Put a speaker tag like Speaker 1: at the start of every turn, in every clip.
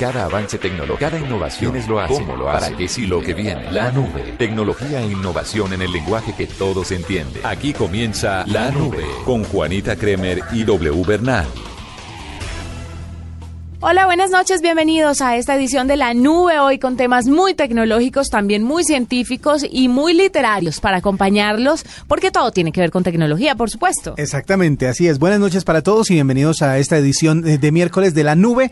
Speaker 1: Cada avance tecnológico, cada innovación es lo hace, cómo lo hace, para qué sí lo que viene. La nube. Tecnología e innovación en el lenguaje que todos entienden. Aquí comienza La Nube con Juanita Kremer y W Bernal.
Speaker 2: Hola, buenas noches, bienvenidos a esta edición de La Nube, hoy con temas muy tecnológicos, también muy científicos y muy literarios para acompañarlos, porque todo tiene que ver con tecnología, por supuesto.
Speaker 3: Exactamente, así es. Buenas noches para todos y bienvenidos a esta edición de miércoles de La Nube.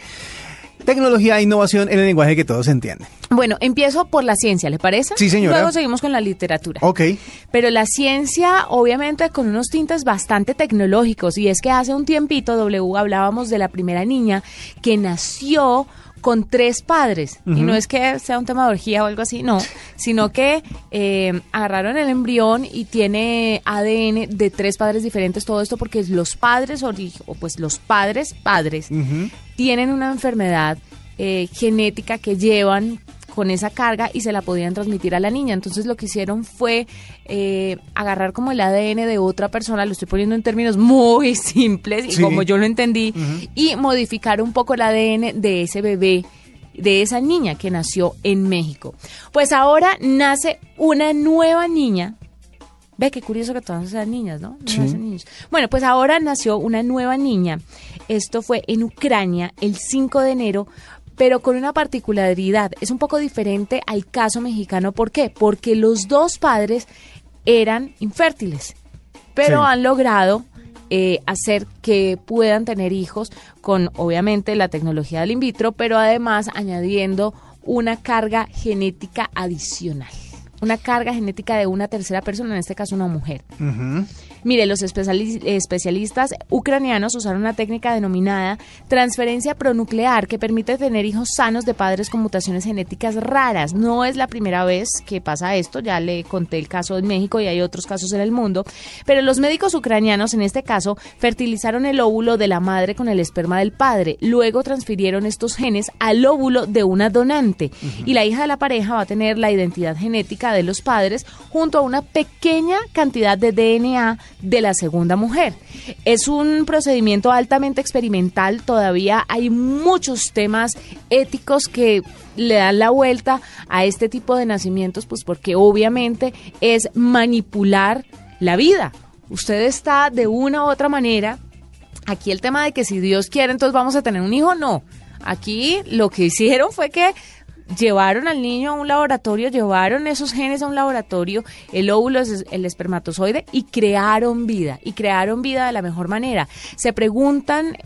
Speaker 3: Tecnología e innovación en el lenguaje que todos entienden.
Speaker 2: Bueno, empiezo por la ciencia, ¿le parece?
Speaker 3: Sí, señora.
Speaker 2: Luego seguimos con la literatura.
Speaker 3: Ok.
Speaker 2: Pero la ciencia, obviamente, con unos tintes bastante tecnológicos. Y es que hace un tiempito, W, hablábamos de la primera niña que nació con tres padres. Y no es que sea un tema de orgía o algo así, no, sino que eh, agarraron el embrión y tiene ADN de tres padres diferentes, todo esto porque los padres, o pues los padres, padres, tienen una enfermedad eh, genética que llevan con esa carga y se la podían transmitir a la niña. Entonces lo que hicieron fue eh, agarrar como el ADN de otra persona, lo estoy poniendo en términos muy simples y como yo lo entendí, y modificar un poco el ADN de ese bebé de esa niña que nació en México. Pues ahora nace una nueva niña. Ve qué curioso que todas sean niñas, ¿no? Bueno, pues ahora nació una nueva niña. Esto fue en Ucrania el 5 de enero pero con una particularidad. Es un poco diferente al caso mexicano. ¿Por qué? Porque los dos padres eran infértiles, pero han logrado eh, hacer que puedan tener hijos con, obviamente, la tecnología del in vitro, pero además añadiendo una carga genética adicional una carga genética de una tercera persona, en este caso una mujer. Mire, los especialistas ucranianos usaron una técnica denominada transferencia pronuclear que permite tener hijos sanos de padres con mutaciones genéticas raras. No es la primera vez que pasa esto, ya le conté el caso en México y hay otros casos en el mundo, pero los médicos ucranianos en este caso fertilizaron el óvulo de la madre con el esperma del padre, luego transfirieron estos genes al óvulo de una donante y la hija de la pareja va a tener la identidad genética de los padres junto a una pequeña cantidad de DNA de la segunda mujer. Es un procedimiento altamente experimental, todavía hay muchos temas éticos que le dan la vuelta a este tipo de nacimientos, pues porque obviamente es manipular la vida. Usted está de una u otra manera, aquí el tema de que si Dios quiere entonces vamos a tener un hijo, no. Aquí lo que hicieron fue que llevaron al niño a un laboratorio, llevaron esos genes a un laboratorio, el óvulo, el espermatozoide, y crearon vida, y crearon vida de la mejor manera. Se preguntan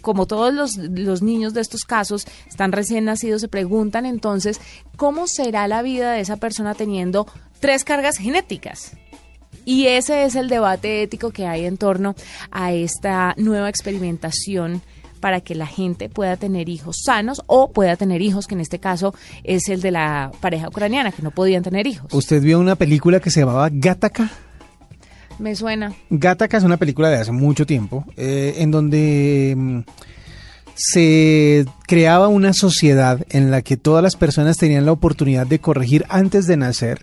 Speaker 2: como todos los, los, niños de estos casos están recién nacidos, se preguntan entonces cómo será la vida de esa persona teniendo tres cargas genéticas. Y ese es el debate ético que hay en torno a esta nueva experimentación para que la gente pueda tener hijos sanos o pueda tener hijos, que en este caso es el de la pareja ucraniana, que no podían tener hijos.
Speaker 3: ¿Usted vio una película que se llamaba Gattaca?
Speaker 2: Me suena.
Speaker 3: Gattaca es una película de hace mucho tiempo, eh, en donde mm, se creaba una sociedad en la que todas las personas tenían la oportunidad de corregir antes de nacer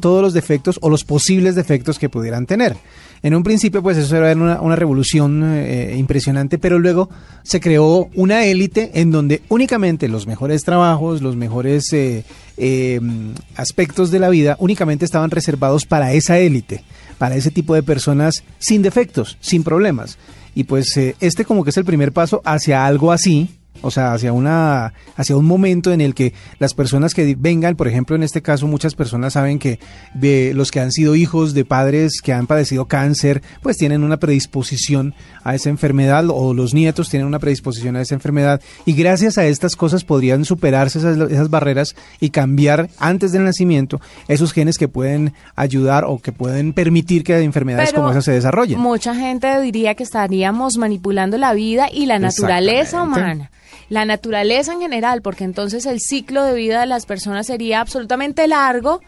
Speaker 3: todos los defectos o los posibles defectos que pudieran tener. En un principio, pues eso era una, revolución eh, impresionante, pero luego se creó una élite en donde únicamente los mejores trabajos, los mejores eh, em, aspectos de la vida, únicamente estaban reservados para esa élite, para ese tipo de personas sin defectos, sin problemas. Y pues eh, este como que es el primer paso hacia algo así, o sea, hacia una hacia un momento en el que las personas que vengan, por ejemplo, en este caso muchas personas saben que de los que han sido hijos de padres que han padecido cáncer, pues tienen una predisposición a esa enfermedad o los nietos tienen una predisposición a esa enfermedad y gracias a estas cosas podrían superarse esas, esas barreras y cambiar antes del nacimiento esos genes que pueden ayudar o que pueden permitir que enfermedades como esas se desarrollen.
Speaker 2: Mucha gente diría que estaríamos manipulando la vida y la naturaleza humana la naturaleza en general, porque entonces el ciclo de vida de las personas sería absolutamente largo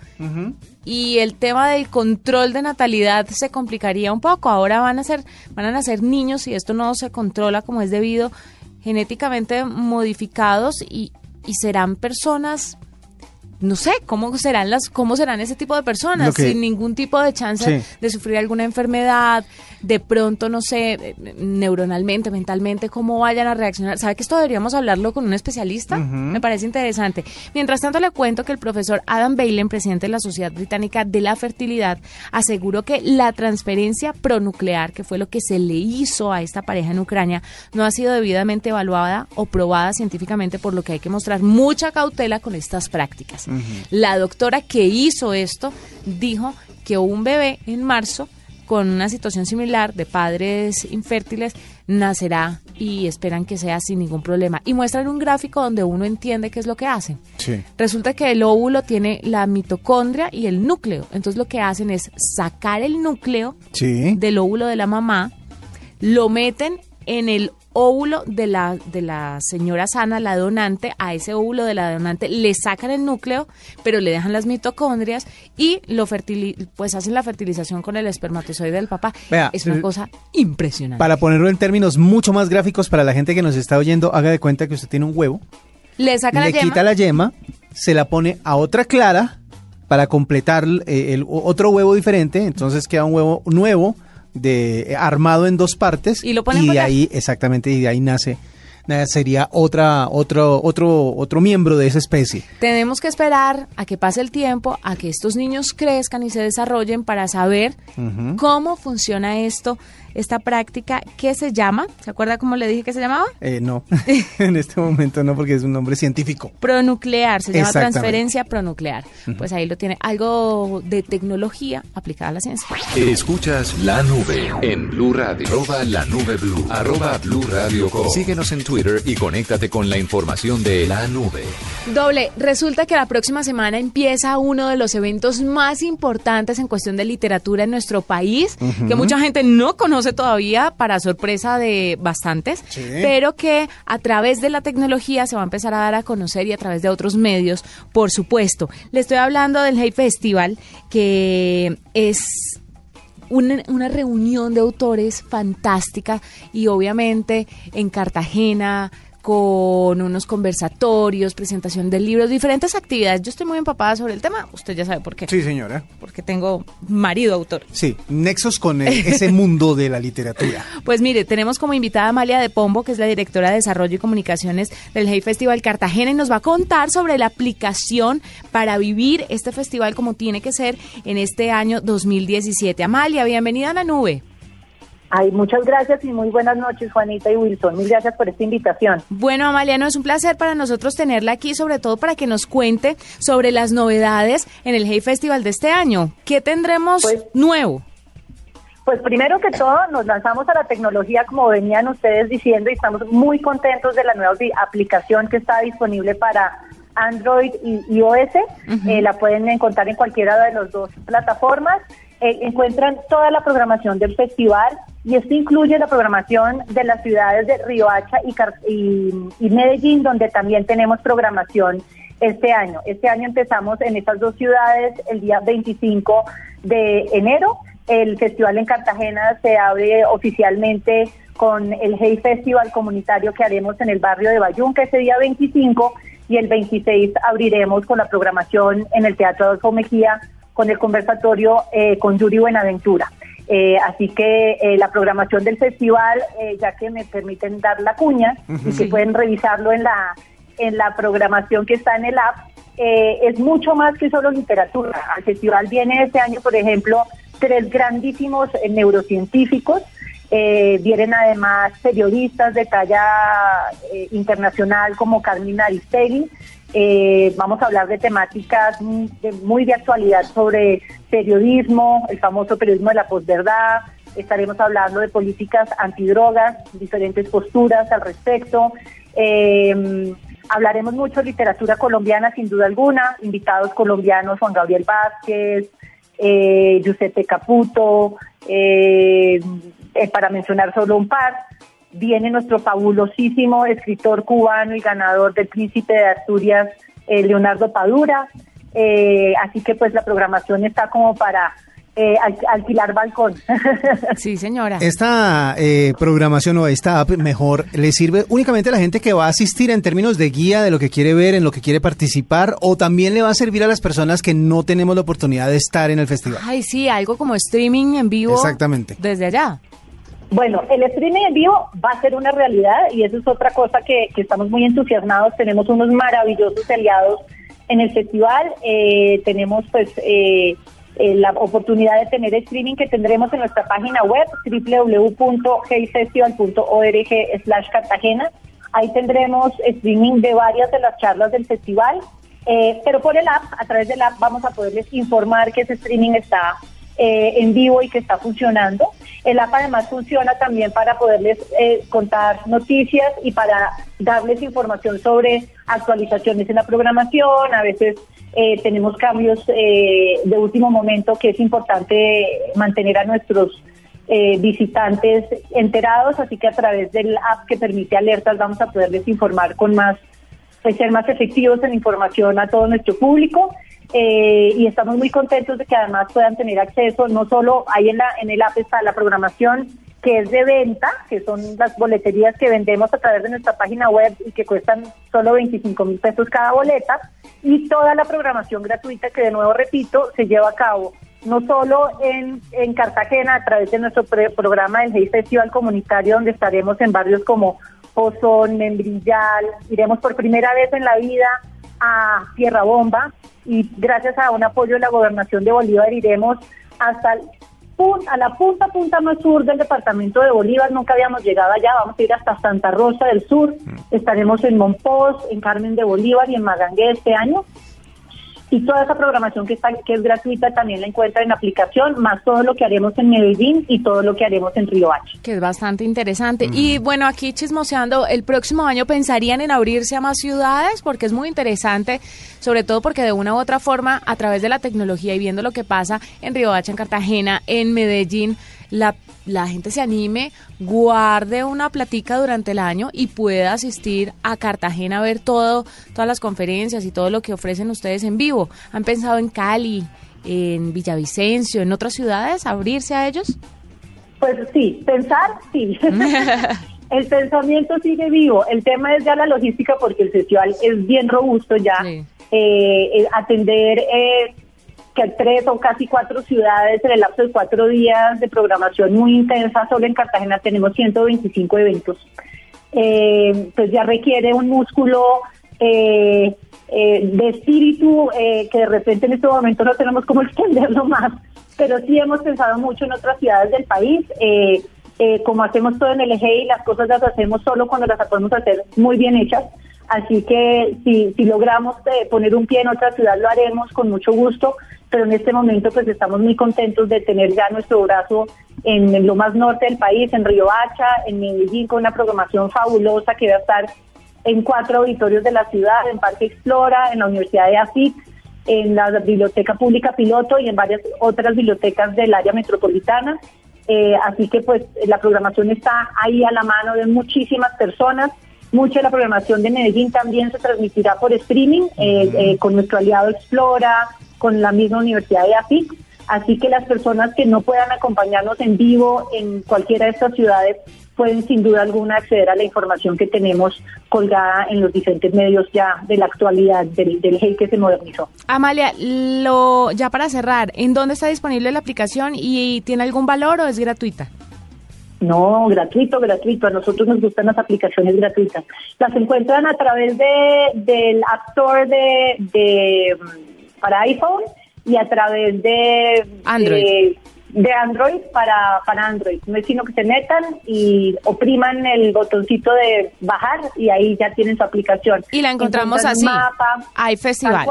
Speaker 2: y el tema del control de natalidad se complicaría un poco. Ahora van a ser van a nacer niños y esto no se controla como es debido genéticamente modificados y, y serán personas no sé cómo serán las cómo serán ese tipo de personas sin ningún tipo de chance de sufrir alguna enfermedad de pronto no sé neuronalmente mentalmente cómo vayan a reaccionar sabe que esto deberíamos hablarlo con un especialista me parece interesante. Mientras tanto le cuento que el profesor Adam Bailen presidente de la Sociedad Británica de la Fertilidad aseguró que la transferencia pronuclear que fue lo que se le hizo a esta pareja en Ucrania no ha sido debidamente evaluada o probada científicamente por lo que hay que mostrar mucha cautela con estas prácticas la doctora que hizo esto dijo que un bebé en marzo con una situación similar de padres infértiles nacerá y esperan que sea sin ningún problema. Y muestran un gráfico donde uno entiende qué es lo que hacen. Resulta que el óvulo tiene la mitocondria y el núcleo. Entonces lo que hacen es sacar el núcleo del óvulo de la mamá, lo meten en el óvulo de la, de la señora sana, la donante, a ese óvulo de la donante le sacan el núcleo, pero le dejan las mitocondrias y lo pues hacen la fertilización con el espermatozoide del papá. es una cosa impresionante.
Speaker 3: Para ponerlo en términos mucho más gráficos para la gente que nos está oyendo, haga de cuenta que usted tiene un huevo.
Speaker 2: Le saca
Speaker 3: le quita la yema, se la pone a otra clara para completar eh, el otro huevo diferente, entonces queda un huevo nuevo de armado en dos partes
Speaker 2: y, lo
Speaker 3: de ahí exactamente y de ahí nace sería otra otro otro otro miembro de esa especie.
Speaker 2: Tenemos que esperar a que pase el tiempo, a que estos niños crezcan y se desarrollen para saber cómo funciona esto esta práctica que se llama, ¿se acuerda cómo le dije que se llamaba?
Speaker 3: Eh, no, en este momento no, porque es un nombre científico.
Speaker 2: Pronuclear, se llama transferencia pronuclear. Pues ahí lo tiene, algo de tecnología aplicada a la ciencia.
Speaker 1: Escuchas la nube en Blue Radio, arroba la nube Blue, arroba Blue Radio Síguenos en Twitter y conéctate con la información de la nube.
Speaker 2: Doble, resulta que la próxima semana empieza uno de los eventos más importantes en cuestión de literatura en nuestro país, que mucha gente no conoce todavía para sorpresa de bastantes, pero que a través de la tecnología se va a empezar a dar a conocer y a través de otros medios, por supuesto. Le estoy hablando del Hey Festival, que es una, una, reunión de autores fantástica y obviamente en Cartagena con unos conversatorios, presentación de libros, diferentes actividades. Yo estoy muy empapada sobre el tema, usted ya sabe por qué.
Speaker 3: Sí, señora.
Speaker 2: Porque tengo marido autor.
Speaker 3: Sí, nexos con ese mundo de la literatura.
Speaker 2: Pues mire, tenemos como invitada a Amalia de Pombo, que es la directora de Desarrollo y Comunicaciones del Hey Festival Cartagena, y nos va a contar sobre la aplicación para vivir este festival como tiene que ser en este año 2017. Amalia, bienvenida a la nube.
Speaker 4: Ay, muchas gracias y muy buenas noches, Juanita y Wilson. Mil gracias por esta invitación.
Speaker 2: Bueno, Amalia, no es un placer para nosotros tenerla aquí, sobre todo para que nos cuente sobre las novedades en el Hey Festival de este año. ¿Qué tendremos pues, nuevo?
Speaker 4: Pues primero que todo, nos lanzamos a la tecnología, como venían ustedes diciendo, y estamos muy contentos de la nueva aplicación que está disponible para Android y iOS. Eh, la pueden encontrar en cualquiera de las dos plataformas. Eh, encuentran toda la programación del festival y esto incluye la programación de las ciudades de Riohacha y, y, Medellín, donde también tenemos programación este año. Este año empezamos en estas dos ciudades el día 25 de enero. El festival en Cartagena se abre oficialmente con el Hey Festival comunitario que haremos en el barrio de Bayunca ese día 25 y el 26 abriremos con la programación en el Teatro Adolfo Mejía con el conversatorio eh, con Yuri Buenaventura. Eh, así que eh, la programación del festival, eh, ya que me permiten dar la cuña y que pueden revisarlo en la, en la programación que está en el app, es mucho más que solo literatura. Al festival viene este año, por ejemplo, tres grandísimos neurocientíficos. vienen además periodistas de talla internacional como Carmina Aristegui, eh, vamos a hablar de temáticas muy de actualidad sobre periodismo, el famoso periodismo de la posverdad. Estaremos hablando de políticas antidrogas, diferentes posturas al respecto. Eh, hablaremos mucho de literatura colombiana, sin duda alguna. Invitados colombianos Juan Gabriel Vázquez, eh, Giuseppe Caputo, eh, para mencionar solo un par. Viene nuestro fabulosísimo escritor cubano y ganador del Príncipe de Asturias, eh, Leonardo Padura. Eh, así que pues la programación está como para eh, alquilar balcón.
Speaker 2: Sí, señora.
Speaker 3: Esta eh, programación o esta app mejor le sirve únicamente a la gente que va a asistir en términos de guía de lo que quiere ver, en lo que quiere participar, o también le va a servir a las personas que no tenemos la oportunidad de estar en el festival.
Speaker 2: Ay, sí, algo como streaming en vivo.
Speaker 3: Exactamente.
Speaker 2: Desde allá.
Speaker 4: Bueno, el streaming en vivo va a ser una realidad y eso es otra cosa que, que estamos muy entusiasmados. Tenemos unos maravillosos aliados en el festival. Eh, tenemos pues eh, eh, la oportunidad de tener streaming que tendremos en nuestra página web www.heyfestival.org slash Cartagena. Ahí tendremos streaming de varias de las charlas del festival, eh, pero por el app, a través del app vamos a poderles informar que ese streaming está eh, en vivo y que está funcionando. El app además funciona también para poderles eh, contar noticias y para darles información sobre actualizaciones en la programación. A veces eh, tenemos cambios de último momento que es importante mantener a nuestros visitantes enterados, así que a través del app que permite alertas vamos a poderles informar con más, pues, ser más efectivos en información a todo nuestro público. Eh, y estamos muy contentos de que además puedan tener acceso, no solo ahí en, la, en el app está la programación que es de venta, que son las boleterías que vendemos a través de nuestra página web y que cuestan solo 25 mil pesos cada boleta, y toda la programación gratuita que de nuevo repito se lleva a cabo no solo en, en Cartagena a través de nuestro programa del Hey Festival Comunitario, donde estaremos en barrios como Pozón, Membrillal, iremos por primera vez en la vida a Tierra Bomba, y gracias a un apoyo de la gobernación de Bolívar iremos hasta a la punta punta más sur del departamento de Bolívar, nunca habíamos llegado allá, vamos a ir hasta Santa Rosa del Sur, mm. estaremos en Monpós, en Carmen de Bolívar y en Magangué este año y toda esa programación que, está, que es gratuita también la encuentra en aplicación, más todo lo que haremos en Medellín y todo lo que haremos en Río Hacha.
Speaker 2: Que es bastante interesante. Y bueno, aquí chismoseando, ¿el próximo año pensarían en abrirse a más ciudades? Porque es muy interesante, sobre todo porque de una u otra forma, a través de la tecnología y viendo lo que pasa en Río Hacha, en Cartagena, en Medellín, la, la gente se anime, guarde una platica durante el año y pueda asistir a Cartagena a ver todo, todas las conferencias y todo lo que ofrecen ustedes en vivo. ¿Han pensado en Cali, en Villavicencio, en otras ciudades, abrirse a ellos?
Speaker 4: Pues sí, pensar sí. el pensamiento sigue vivo. El tema es ya la logística porque el festival es bien robusto ya. Eh, eh, atender eh, que tres o casi cuatro ciudades en el lapso de cuatro días de programación muy intensa. Solo en Cartagena tenemos 125 eventos. Eh, pues ya requiere un músculo eh, eh, de espíritu que de repente en este momento no tenemos cómo extenderlo más, pero sí hemos pensado mucho en otras ciudades del país. como hacemos todo en el eje y las cosas las hacemos solo cuando las podemos hacer muy bien hechas. Así que si, logramos poner un pie en otra ciudad lo haremos con mucho gusto pero en este momento pues estamos muy contentos de tener ya nuestro brazo en, lo más norte del país, en Río Hacha, en Medellín, con una programación fabulosa que va a estar en cuatro auditorios de la ciudad, en Parque Explora, en la Universidad de AFIC, en la Biblioteca Pública Piloto y en varias otras bibliotecas del área metropolitana. Eh, así que pues la programación está ahí a la mano de muchísimas personas. Mucha de la programación de Medellín también se transmitirá por streaming eh, eh, con nuestro aliado Explora, con la misma Universidad de AFIC. Así que las personas que no puedan acompañarnos en vivo en cualquiera de estas ciudades pueden sin duda alguna acceder a la información que tenemos colgada en los diferentes medios ya de la actualidad del, del GEI que se modernizó.
Speaker 2: Amalia, lo, ya para cerrar, ¿en dónde está disponible la aplicación y tiene algún valor o es gratuita?
Speaker 4: No, gratuito, gratuito. A nosotros nos gustan las aplicaciones gratuitas. Las encuentran a través de, del App Store de, de para iPhone y a través de
Speaker 2: Android.
Speaker 4: De, Android para, para Android. No es sino que se metan y opriman el botoncito de bajar y ahí ya tienen su aplicación.
Speaker 2: Y la encontramos así.
Speaker 4: Mapa,
Speaker 2: hay festival.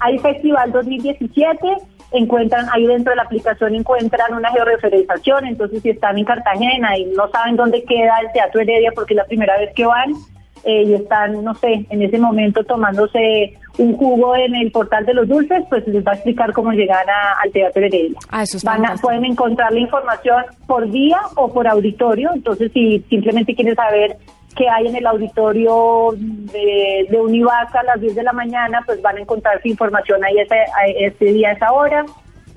Speaker 4: Hay festival 2017 encuentran ahí dentro de la aplicación encuentran una georreferenciación, entonces si están en Cartagena y no saben dónde queda el Teatro Heredia porque es la primera vez que van, eh, y están, no sé, en ese momento tomándose un jugo en el portal de los dulces, pues les va a explicar cómo llegar al Teatro Heredia.
Speaker 2: Ah, eso es
Speaker 4: Van a, pueden encontrar la información por día o por auditorio, entonces si simplemente quieren saber qué hay en el auditorio de, de Univaca a las 10 de la mañana, pues van a encontrar información ahí ese, ese día, esa hora.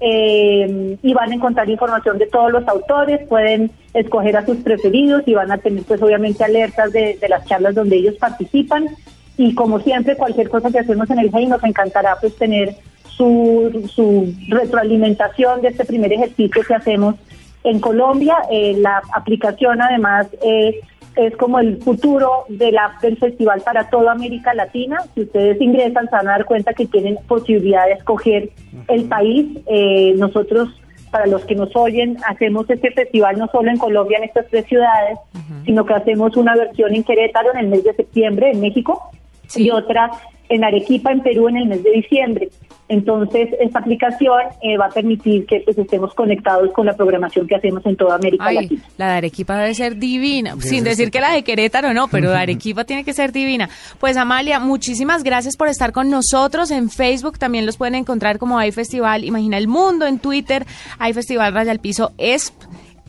Speaker 4: Eh, y van a encontrar información de todos los autores, pueden escoger a sus preferidos y van a tener pues obviamente alertas de, de las charlas donde ellos participan y como siempre cualquier cosa que hacemos en el GEI nos encantará pues tener su, su retroalimentación de este primer ejercicio que hacemos en Colombia. Eh, la aplicación además eh, es como el futuro del festival para toda América Latina. Si ustedes ingresan, se van a dar cuenta que tienen posibilidad de escoger el país. Eh, nosotros, para los que nos oyen, hacemos este festival no solo en Colombia, en estas tres ciudades, sino que hacemos una versión en Querétaro en el mes de septiembre, en México, y otra en Arequipa, en Perú, en el mes de diciembre. Entonces, esta aplicación eh, va a permitir que pues, estemos conectados con la programación que hacemos en toda América Latina.
Speaker 2: La de Arequipa debe ser divina, sin decir que la de Querétaro no, pero de Arequipa tiene que ser divina. Pues Amalia, muchísimas gracias por estar con nosotros. En Facebook también los pueden encontrar como hay Festival Imagina el Mundo, en Twitter hay Festival Raya al Piso ESP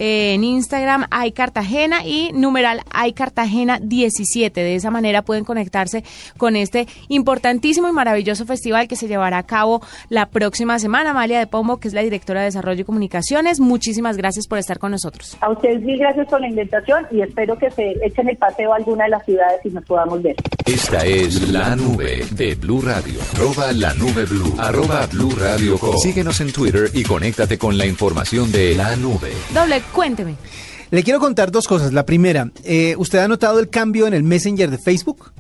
Speaker 2: en Instagram hay Cartagena y numeral hay Cartagena 17. De esa manera pueden conectarse con este importantísimo y maravilloso festival que se llevará a cabo la próxima semana. Amalia de Pombo, que es la directora de Desarrollo y Comunicaciones, muchísimas gracias por estar con nosotros.
Speaker 4: A ustedes mil gracias por la invitación y espero que se echen el paseo a alguna de las ciudades y nos podamos ver.
Speaker 1: Esta es la nube de Blue Radio. Arroba la nube Blue. Arroba Blue Radio Síguenos en Twitter y conéctate con la información de la nube.
Speaker 2: Doble Cuénteme.
Speaker 3: Le quiero contar dos cosas. La primera, eh, ¿usted ha notado el cambio en el Messenger de Facebook?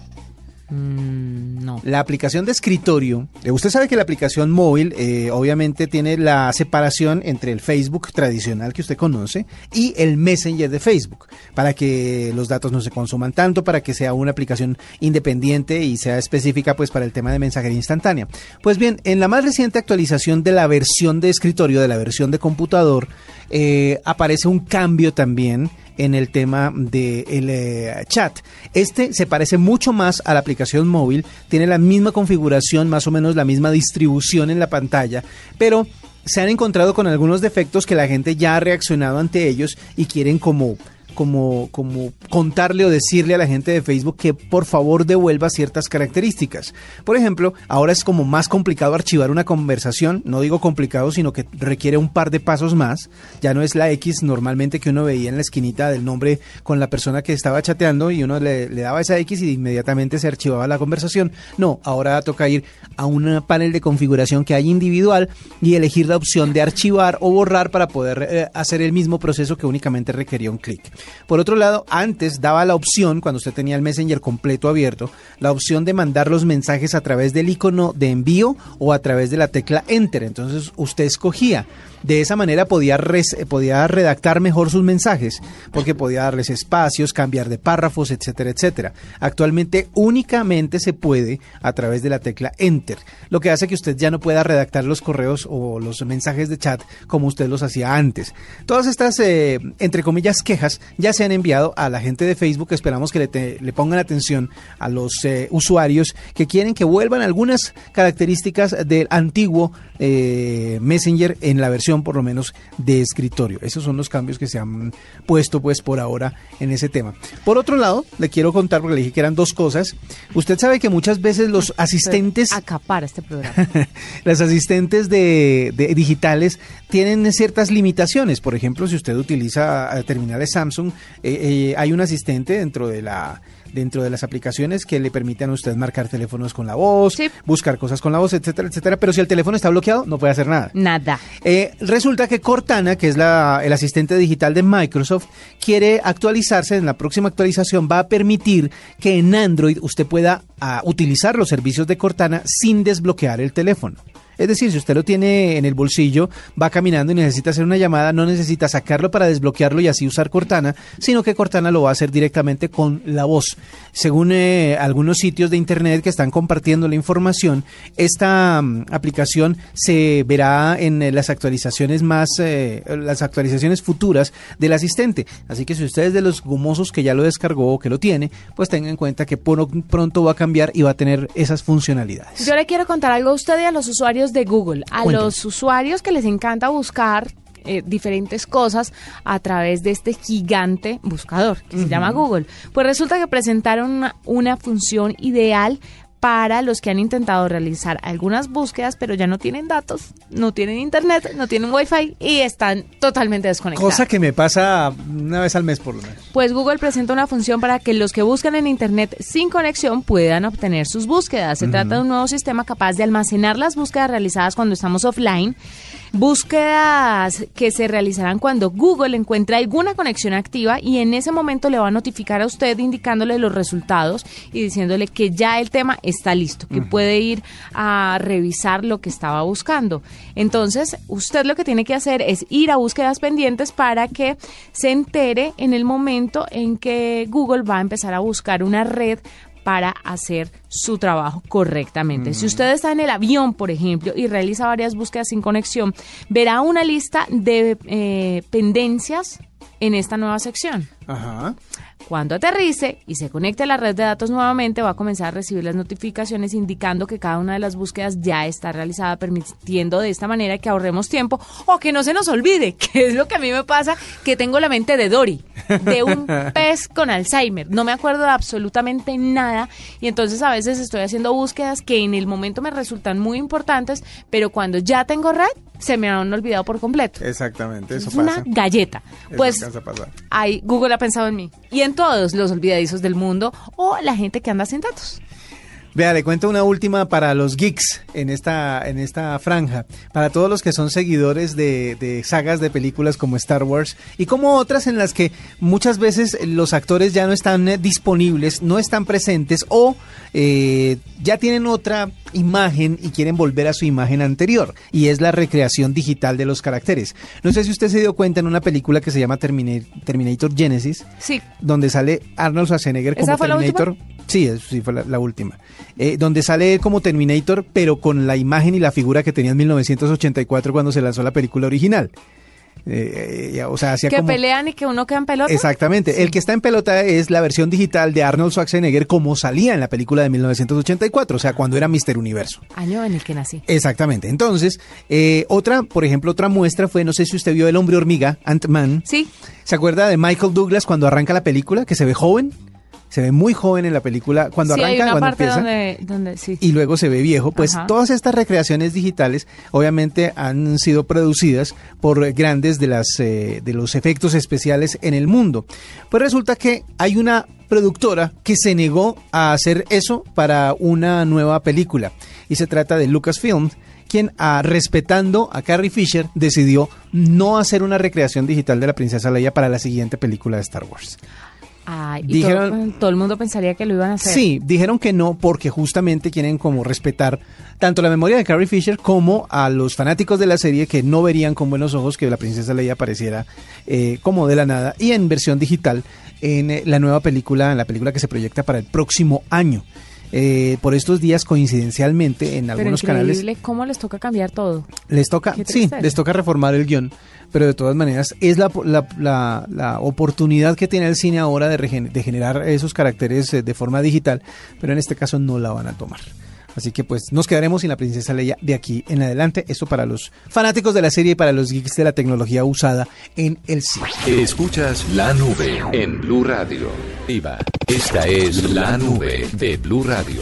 Speaker 2: Mm, no.
Speaker 3: La aplicación de escritorio, eh, usted sabe que la aplicación móvil eh, obviamente tiene la separación entre el Facebook tradicional que usted conoce y el Messenger de Facebook, para que los datos no se consuman tanto, para que sea una aplicación independiente y sea específica pues para el tema de mensajería instantánea. Pues bien, en la más reciente actualización de la versión de escritorio, de la versión de computador, eh, aparece un cambio también en el tema del eh, chat. Este se parece mucho más a la aplicación móvil, tiene la misma configuración, más o menos la misma distribución en la pantalla, pero se han encontrado con algunos defectos que la gente ya ha reaccionado ante ellos y quieren como como, como contarle o decirle a la gente de Facebook que por favor devuelva ciertas características. Por ejemplo, ahora es como más complicado archivar una conversación, no digo complicado, sino que requiere un par de pasos más. Ya no es la X normalmente que uno veía en la esquinita del nombre con la persona que estaba chateando y uno le, daba esa X y inmediatamente se archivaba la conversación. No, ahora toca ir a un panel de configuración que hay individual y elegir la opción de archivar o borrar para poder eh, hacer el mismo proceso que únicamente requería un clic. Por otro lado, antes daba la opción, cuando usted tenía el Messenger completo abierto, la opción de mandar los mensajes a través del icono de envío o a través de la tecla Enter. Entonces usted escogía de esa manera podía, podía redactar mejor sus mensajes, porque podía darles espacios, cambiar de párrafos, etcétera, etcétera. Actualmente únicamente se puede a través de la tecla Enter, lo que hace que usted ya no pueda redactar los correos o los mensajes de chat como usted los hacía antes. Todas estas, eh, entre comillas, quejas ya se han enviado a la gente de Facebook. Esperamos que le, pongan atención a los eh, usuarios que quieren que vuelvan algunas características del antiguo eh, Messenger en la versión por lo menos de escritorio. Esos son los cambios que se han puesto pues por ahora en ese tema. Por otro lado, le quiero contar, porque le dije que eran dos cosas. Usted sabe que muchas veces los asistentes...
Speaker 2: Acapara este programa.
Speaker 3: las asistentes de, digitales tienen ciertas limitaciones. Por ejemplo, si usted utiliza terminales Samsung, eh, eh, hay un asistente dentro de la dentro de las aplicaciones que le permiten a usted marcar teléfonos con la voz, buscar cosas con la voz, etcétera, etcétera. Pero si el teléfono está bloqueado, no puede hacer nada.
Speaker 2: Nada.
Speaker 3: Eh, resulta que Cortana, que es la, el asistente digital de Microsoft, quiere actualizarse. En la próxima actualización va a permitir que en Android usted pueda ah, utilizar los servicios de Cortana sin desbloquear el teléfono. Es decir, si usted lo tiene en el bolsillo, va caminando y necesita hacer una llamada, no necesita sacarlo para desbloquearlo y así usar Cortana, sino que Cortana lo va a hacer directamente con la voz. Según eh, algunos sitios de internet que están compartiendo la información, esta mm, aplicación se verá en eh, las actualizaciones más, eh, las actualizaciones futuras del asistente. Así que si usted es de los gumosos que ya lo descargó o que lo tiene, pues tenga en cuenta que pronto va a cambiar y va a tener esas funcionalidades.
Speaker 2: Yo le quiero contar algo a usted y a los usuarios de Google, a los usuarios que les encanta buscar eh, diferentes cosas a través de este gigante buscador que se llama Google. Pues resulta que presentaron una, una función ideal para los que han intentado realizar algunas búsquedas, pero ya no tienen datos, no tienen internet, no tienen wifi y están totalmente desconectados.
Speaker 3: Cosa que me pasa una vez al mes por lo menos.
Speaker 2: Pues Google presenta una función para que los que buscan en Internet sin conexión puedan obtener sus búsquedas. Se trata de un nuevo sistema capaz de almacenar las búsquedas realizadas cuando estamos offline, búsquedas que se realizarán cuando Google encuentre alguna conexión activa y en ese momento le va a notificar a usted indicándole los resultados y diciéndole que ya el tema está listo, que puede ir a revisar lo que estaba buscando. Entonces, usted lo que tiene que hacer es ir a búsquedas pendientes para que se entere en el momento en que Google va a empezar a buscar una red para hacer su trabajo correctamente. Si usted está en el avión, por ejemplo, y realiza varias búsquedas sin conexión, verá una lista de eh, pendencias en esta nueva sección.
Speaker 3: Ajá.
Speaker 2: Cuando aterrice y se conecte a la red de datos nuevamente, va a comenzar a recibir las notificaciones indicando que cada una de las búsquedas ya está realizada, permitiendo de esta manera que ahorremos tiempo o que no se nos olvide, que es lo que a mí me pasa, que tengo la mente de Dory, de un pez con Alzheimer. No me acuerdo de absolutamente nada y entonces a veces estoy haciendo búsquedas que en el momento me resultan muy importantes, pero cuando ya tengo red, se me han olvidado por completo.
Speaker 3: Exactamente, eso
Speaker 2: es una
Speaker 3: pasa.
Speaker 2: galleta.
Speaker 3: Eso
Speaker 2: Pues ahí Google ha pensado en mí y en todos los olvidadizos del mundo o la gente que anda sin datos.
Speaker 3: Vea, le cuento una última para los geeks en esta, en esta franja. Para todos los que son seguidores de, de sagas de películas como Star Wars y como otras en las que muchas veces los actores ya no están eh, disponibles, no están presentes o eh, ya tienen otra imagen y quieren volver a su imagen anterior. Y es la recreación digital de los caracteres. No sé si usted se dio cuenta en una película que se llama Termina- Terminator Genesis
Speaker 2: Sí,
Speaker 3: donde sale Arnold Schwarzenegger como
Speaker 2: ¿Esa fue la
Speaker 3: Terminator. Sí, sí fue la, la última. Eh, donde sale como Terminator, pero con la imagen y la figura que tenía en 1984 cuando se lanzó la película original. Eh, eh, o sea, hacía
Speaker 2: que
Speaker 3: como...
Speaker 2: pelean y que uno queda en pelota.
Speaker 3: Exactamente. El que está en pelota es la versión digital de Arnold Schwarzenegger como salía en la película de 1984, o sea, cuando era Mr. Universo.
Speaker 2: Año en el que nací.
Speaker 3: Exactamente. Entonces, eh, otra, por ejemplo, otra muestra fue, no sé si usted vio El Hombre Hormiga, Ant-Man.
Speaker 2: Sí,
Speaker 3: ¿Se acuerda de Michael Douglas cuando arranca la película? Que se ve joven. Se ve muy joven en la película cuando
Speaker 2: sí hay
Speaker 3: arranca,
Speaker 2: una
Speaker 3: cuando
Speaker 2: parte
Speaker 3: empieza.
Speaker 2: donde, donde sí.
Speaker 3: Y luego se ve viejo. Pues
Speaker 2: Ajá.
Speaker 3: todas estas recreaciones digitales obviamente han sido producidas por grandes de, las, eh, de los efectos especiales en el mundo. Pues resulta que hay una productora que se negó a hacer eso para una nueva película. Y se trata de Lucasfilm quien ah, respetando a Carrie Fisher decidió no hacer una recreación digital de la princesa Leia para la siguiente película de Star Wars.
Speaker 2: Y
Speaker 3: dijeron-
Speaker 2: todo, todo el mundo pensaría que lo iban a hacer.
Speaker 3: Sí, dijeron que no porque justamente quieren como respetar tanto la memoria de Carrie Fisher como a los fanáticos de la serie que no verían con buenos ojos que la princesa Leia apareciera eh, como de la nada y en versión digital en eh, la nueva película, en la película que se proyecta para el próximo año. Eh, por estos días, coincidencialmente, en
Speaker 2: Pero
Speaker 3: algunos canales
Speaker 2: increíble cómo les toca cambiar todo.
Speaker 3: les toca, sí, les toca reformar el guion, pero de todas maneras es la, la, la- la oportunidad que tiene el cine ahora de, regen- de generar esos caracteres eh, de forma digital, pero en este caso no la van a tomar. Así que pues nos quedaremos sin la princesa Leia de aquí en adelante. Esto para los fanáticos de la serie y para los geeks de la tecnología usada en el cine.
Speaker 1: Escuchas la nube en Blue Radio. Viva, esta es la nube de Blue Radio.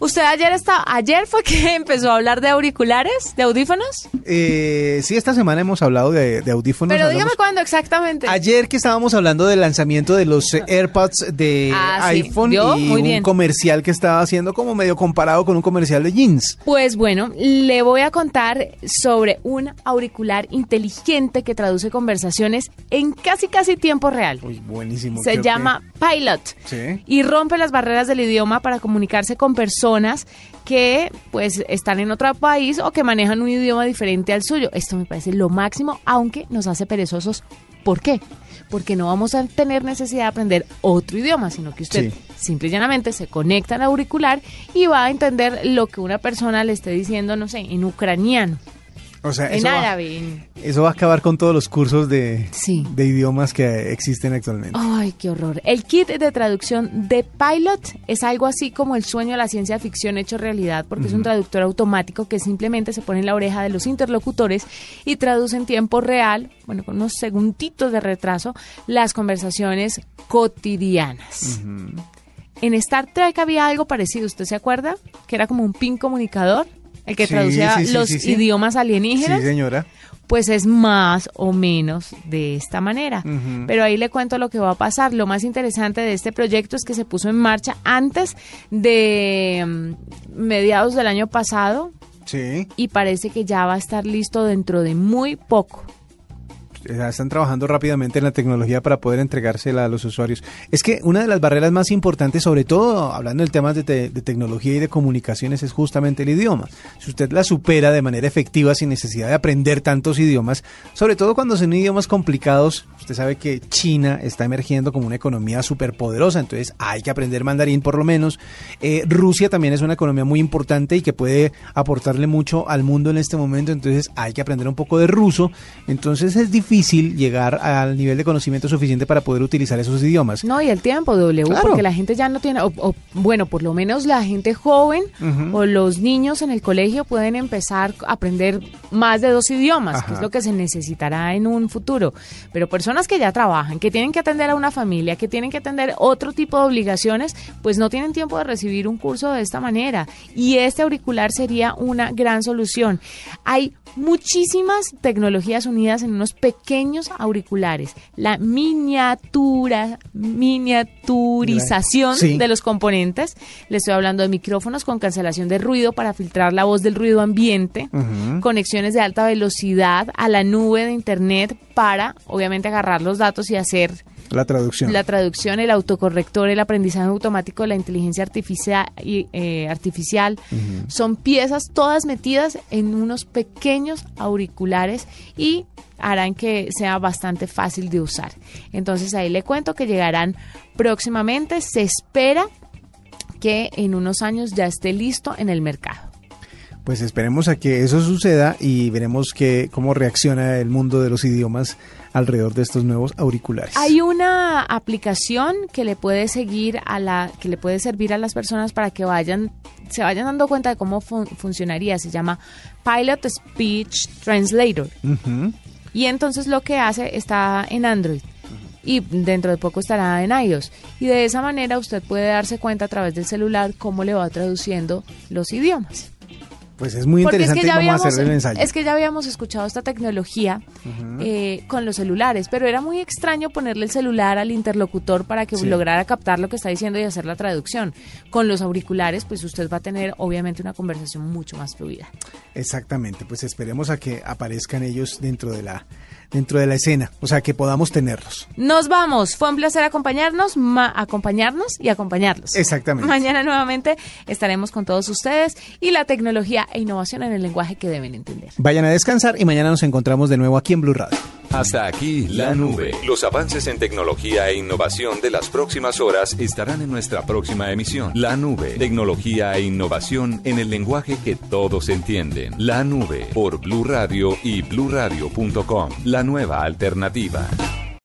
Speaker 2: ¿Usted ayer está, ayer fue que empezó a hablar de auriculares, de audífonos?
Speaker 3: Eh, sí, esta semana hemos hablado de, de audífonos.
Speaker 2: Pero
Speaker 3: hablamos-
Speaker 2: dígame cuándo exactamente.
Speaker 3: Ayer que estábamos hablando del lanzamiento de los eh, AirPods de
Speaker 2: Ah,
Speaker 3: iPhone y
Speaker 2: Muy
Speaker 3: un
Speaker 2: bien.
Speaker 3: comercial que estaba haciendo como medio comparado con un comercial de jeans.
Speaker 2: Pues bueno, le voy a contar sobre un auricular inteligente que traduce conversaciones en casi casi tiempo real.
Speaker 3: Uy, buenísimo.
Speaker 2: Se
Speaker 3: que-
Speaker 2: llama Pilot
Speaker 3: Sí.
Speaker 2: y rompe las barreras del idioma para comunicarse con personas personas que pues están en otro país o que manejan un idioma diferente al suyo. Esto me parece lo máximo, aunque nos hace perezosos. ¿Por qué? Porque no vamos a tener necesidad de aprender otro idioma, sino que usted
Speaker 3: Sí.
Speaker 2: simple y llanamente se conecta al auricular y va a entender lo que una persona le esté diciendo, no sé, en ucraniano,
Speaker 3: O sea,
Speaker 2: en
Speaker 3: eso
Speaker 2: árabe.
Speaker 3: eso va a acabar con todos los cursos de,
Speaker 2: Sí.
Speaker 3: de idiomas que existen actualmente.
Speaker 2: Ay, qué horror. El kit de traducción de Pilot es algo así como el sueño de la ciencia ficción hecho realidad, porque es un traductor automático que simplemente se pone en la oreja de los interlocutores y traduce en tiempo real, bueno, con unos segunditos de retraso, las conversaciones cotidianas. En Star Trek había algo parecido, ¿usted se acuerda? Que era como un pin comunicador, el que
Speaker 3: Sí,
Speaker 2: traducía
Speaker 3: sí, sí,
Speaker 2: los idiomas alienígenas
Speaker 3: Sí, señora.
Speaker 2: pues es más o menos de esta manera. Pero ahí le cuento lo que va a pasar. Lo más interesante de este proyecto es que se puso en marcha antes de mm, mediados del año pasado
Speaker 3: Sí.
Speaker 2: y parece que ya va a estar listo dentro de muy poco.
Speaker 3: Ya están trabajando rápidamente en la tecnología para poder entregársela a los usuarios. Es que una de las barreras más importantes, sobre todo hablando del tema de, te- de tecnología y de comunicaciones, es justamente el idioma. Si usted la supera de manera efectiva sin necesidad de aprender tantos idiomas, sobre todo cuando son idiomas complicados, usted sabe que China está emergiendo como una economía superpoderosa, entonces hay que aprender mandarín por lo menos. Eh, Rusia también es una economía muy importante y que puede aportarle mucho al mundo en este momento, entonces hay que aprender un poco de ruso. Entonces es difícil llegar al nivel de conocimiento suficiente para poder utilizar esos idiomas.
Speaker 2: No, y el tiempo, W,
Speaker 3: Claro.
Speaker 2: porque la gente ya no tiene, o, o, bueno, por lo menos la gente joven o los niños en el colegio pueden empezar a aprender más de dos idiomas, que es lo que se necesitará en un futuro. Pero personas que ya trabajan, que tienen que atender a una familia, que tienen que atender otro tipo de obligaciones, pues no tienen tiempo de recibir un curso de esta manera. Y este auricular sería una gran solución. Hay muchísimas tecnologías unidas en unos pequeños auriculares. La miniatura, miniaturización
Speaker 3: Sí.
Speaker 2: de los componentes. Le estoy hablando de micrófonos con cancelación de ruido para filtrar la voz del ruido ambiente, conexiones de alta velocidad a la nube de internet para, obviamente, agarrar los datos y hacer
Speaker 3: La traducción.
Speaker 2: la traducción, el autocorrector, el aprendizaje automático la inteligencia artificial, y, eh, artificial. son piezas todas metidas en unos pequeños auriculares y harán que sea bastante fácil de usar. Entonces ahí le cuento que llegarán próximamente. Se espera que en unos años ya esté listo en el mercado.
Speaker 3: Pues esperemos a que eso suceda y veremos que, cómo reacciona el mundo de los idiomas alrededor de estos nuevos auriculares.
Speaker 2: Hay una aplicación que le puede seguir a la que le puede servir a las personas para que vayan se vayan dando cuenta de cómo fun- funcionaría. Se llama Pilot Speech Translator.
Speaker 3: Ujú.
Speaker 2: Y entonces lo que hace está en Android. Y dentro de poco estará en iOS. Y de esa manera usted puede darse cuenta a través del celular cómo le va traduciendo los idiomas.
Speaker 3: Pues es muy
Speaker 2: es
Speaker 3: interesante
Speaker 2: que, habíamos,
Speaker 3: hacer el ensayo.
Speaker 2: es que ya habíamos escuchado esta tecnología eh, con los celulares, pero era muy extraño ponerle el celular al interlocutor para que
Speaker 3: Sí.
Speaker 2: lograra captar lo que está diciendo y hacer la traducción. Con los auriculares, pues usted va a tener obviamente una conversación mucho más fluida.
Speaker 3: Exactamente, pues esperemos a que aparezcan ellos dentro de la dentro de la escena, o sea, que podamos tenerlos.
Speaker 2: Nos vamos. Fue un placer acompañarnos, ma- acompañarnos y acompañarlos.
Speaker 3: Exactamente.
Speaker 2: Mañana nuevamente estaremos con todos ustedes y la tecnología e innovación en el lenguaje que deben entender.
Speaker 3: Vayan a descansar y mañana nos encontramos de nuevo aquí en Blue Radio.
Speaker 1: Hasta aquí la nube. Los avances en tecnología e innovación de las próximas horas estarán en nuestra próxima emisión. La nube. Tecnología e innovación en el lenguaje que todos entienden. La nube por Blue Radio y bluradio.com nueva alternativa.